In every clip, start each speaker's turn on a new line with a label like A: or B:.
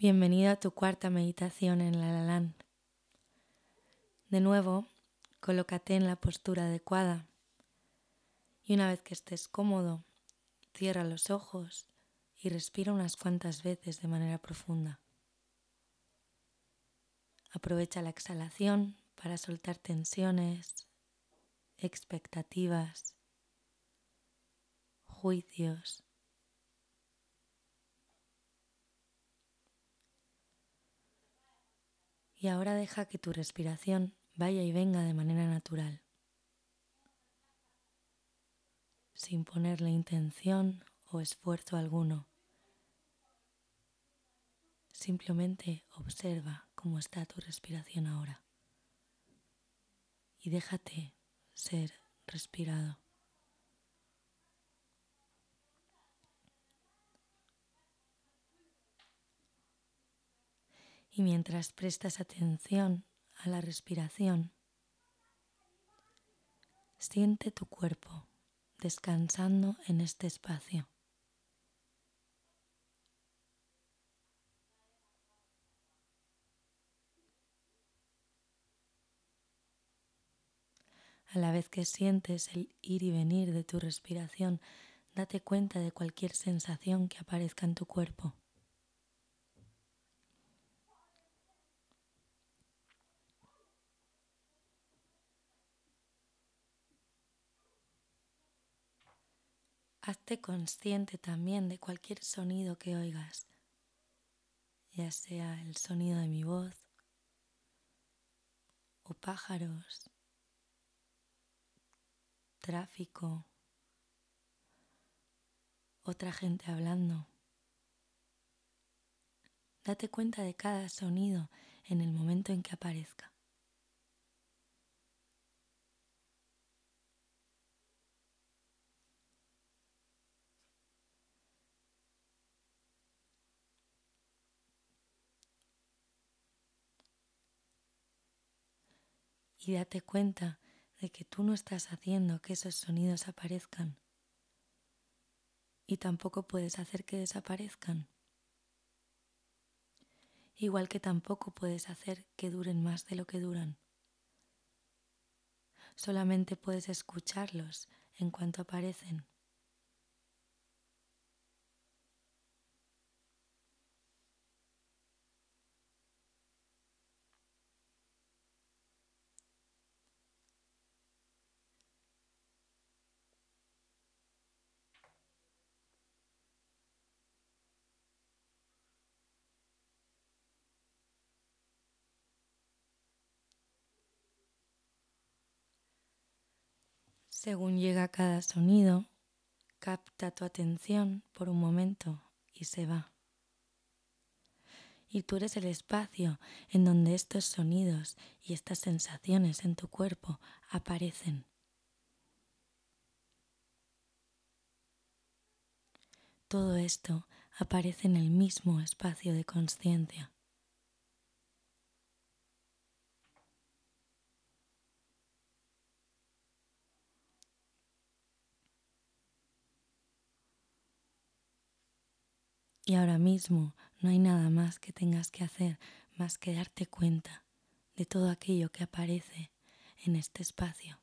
A: Bienvenido a tu cuarta meditación en la Lalan. De nuevo, colócate en la postura adecuada y una vez que estés cómodo, cierra los ojos y respira unas cuantas veces de manera profunda. Aprovecha la exhalación para soltar tensiones, expectativas, juicios Y ahora deja que tu respiración vaya y venga de manera natural, sin ponerle intención o esfuerzo alguno. Simplemente observa cómo está tu respiración ahora y déjate ser respirado. Y mientras prestas atención a la respiración, siente tu cuerpo descansando en este espacio. A la vez que sientes el ir y venir de tu respiración, date cuenta de cualquier sensación que aparezca en tu cuerpo. Hazte consciente también de cualquier sonido que oigas, ya sea el sonido de mi voz o pájaros, tráfico, otra gente hablando. Date cuenta de cada sonido en el momento en que aparezca. Y date cuenta de que tú no estás haciendo que esos sonidos aparezcan y tampoco puedes hacer que desaparezcan. Igual que tampoco puedes hacer que duren más de lo que duran. Solamente puedes escucharlos en cuanto aparecen. Según llega cada sonido, capta tu atención por un momento y se va. Y tú eres el espacio en donde estos sonidos y estas sensaciones en tu cuerpo aparecen. Todo esto aparece en el mismo espacio de conciencia. Y ahora mismo no hay nada más que tengas que hacer más que darte cuenta de todo aquello que aparece en este espacio.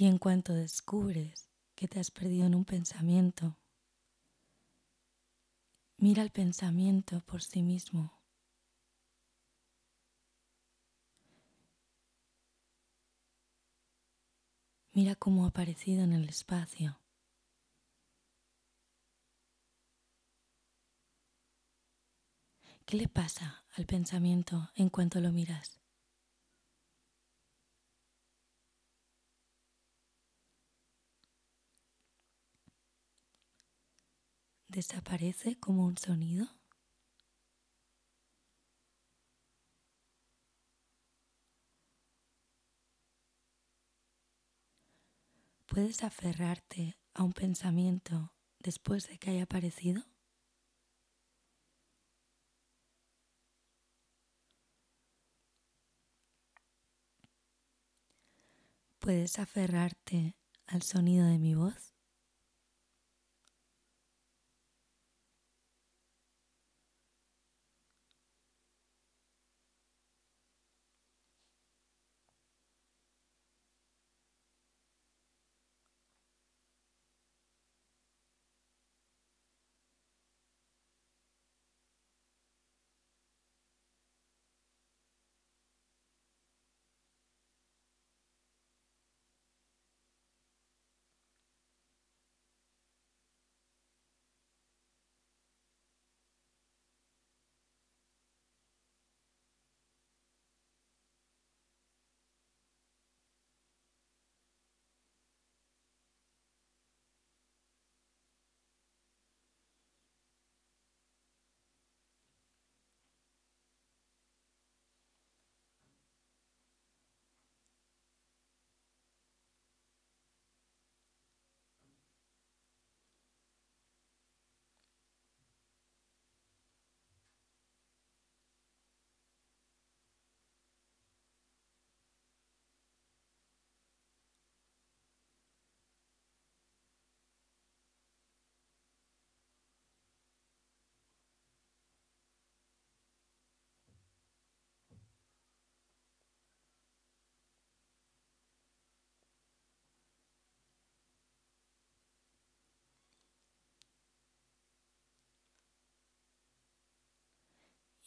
A: Y en cuanto descubres que te has perdido en un pensamiento, mira el pensamiento por sí mismo. Mira cómo ha aparecido en el espacio. ¿Qué le pasa al pensamiento en cuanto lo miras? ¿Desaparece como un sonido? ¿Puedes aferrarte a un pensamiento después de que haya aparecido? ¿Puedes aferrarte al sonido de mi voz?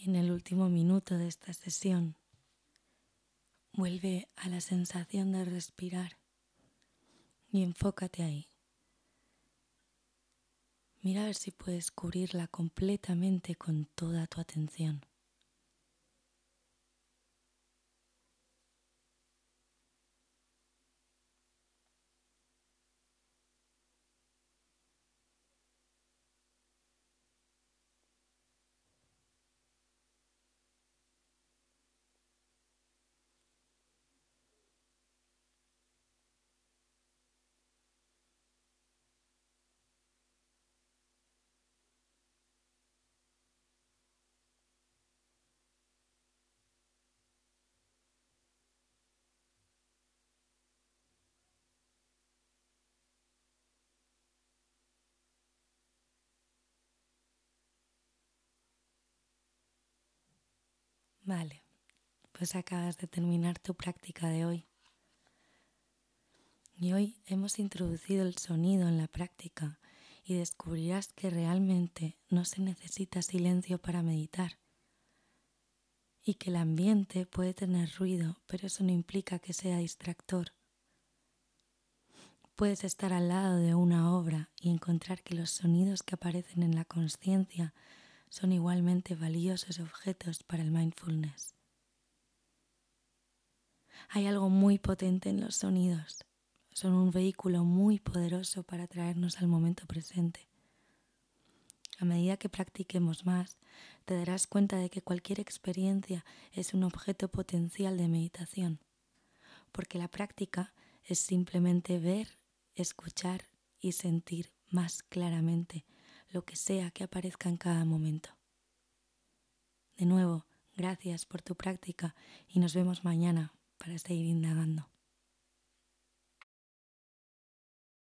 A: Y en el último minuto de esta sesión, vuelve a la sensación de respirar y enfócate ahí. Mira a ver si puedes cubrirla completamente con toda tu atención. Vale, pues acabas de terminar tu práctica de hoy. Y hoy hemos introducido el sonido en la práctica y descubrirás que realmente no se necesita silencio para meditar y que el ambiente puede tener ruido, pero eso no implica que sea distractor. Puedes estar al lado de una obra y encontrar que los sonidos que aparecen en la conciencia son igualmente valiosos objetos para el mindfulness. Hay algo muy potente en los sonidos. Son un vehículo muy poderoso para traernos al momento presente. A medida que practiquemos más, te darás cuenta de que cualquier experiencia es un objeto potencial de meditación, porque la práctica es simplemente ver, escuchar y sentir más claramente lo que sea que aparezca en cada momento. De nuevo, gracias por tu práctica y nos vemos mañana para seguir indagando.